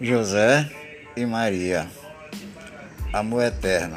José e Maria. Amor eterno.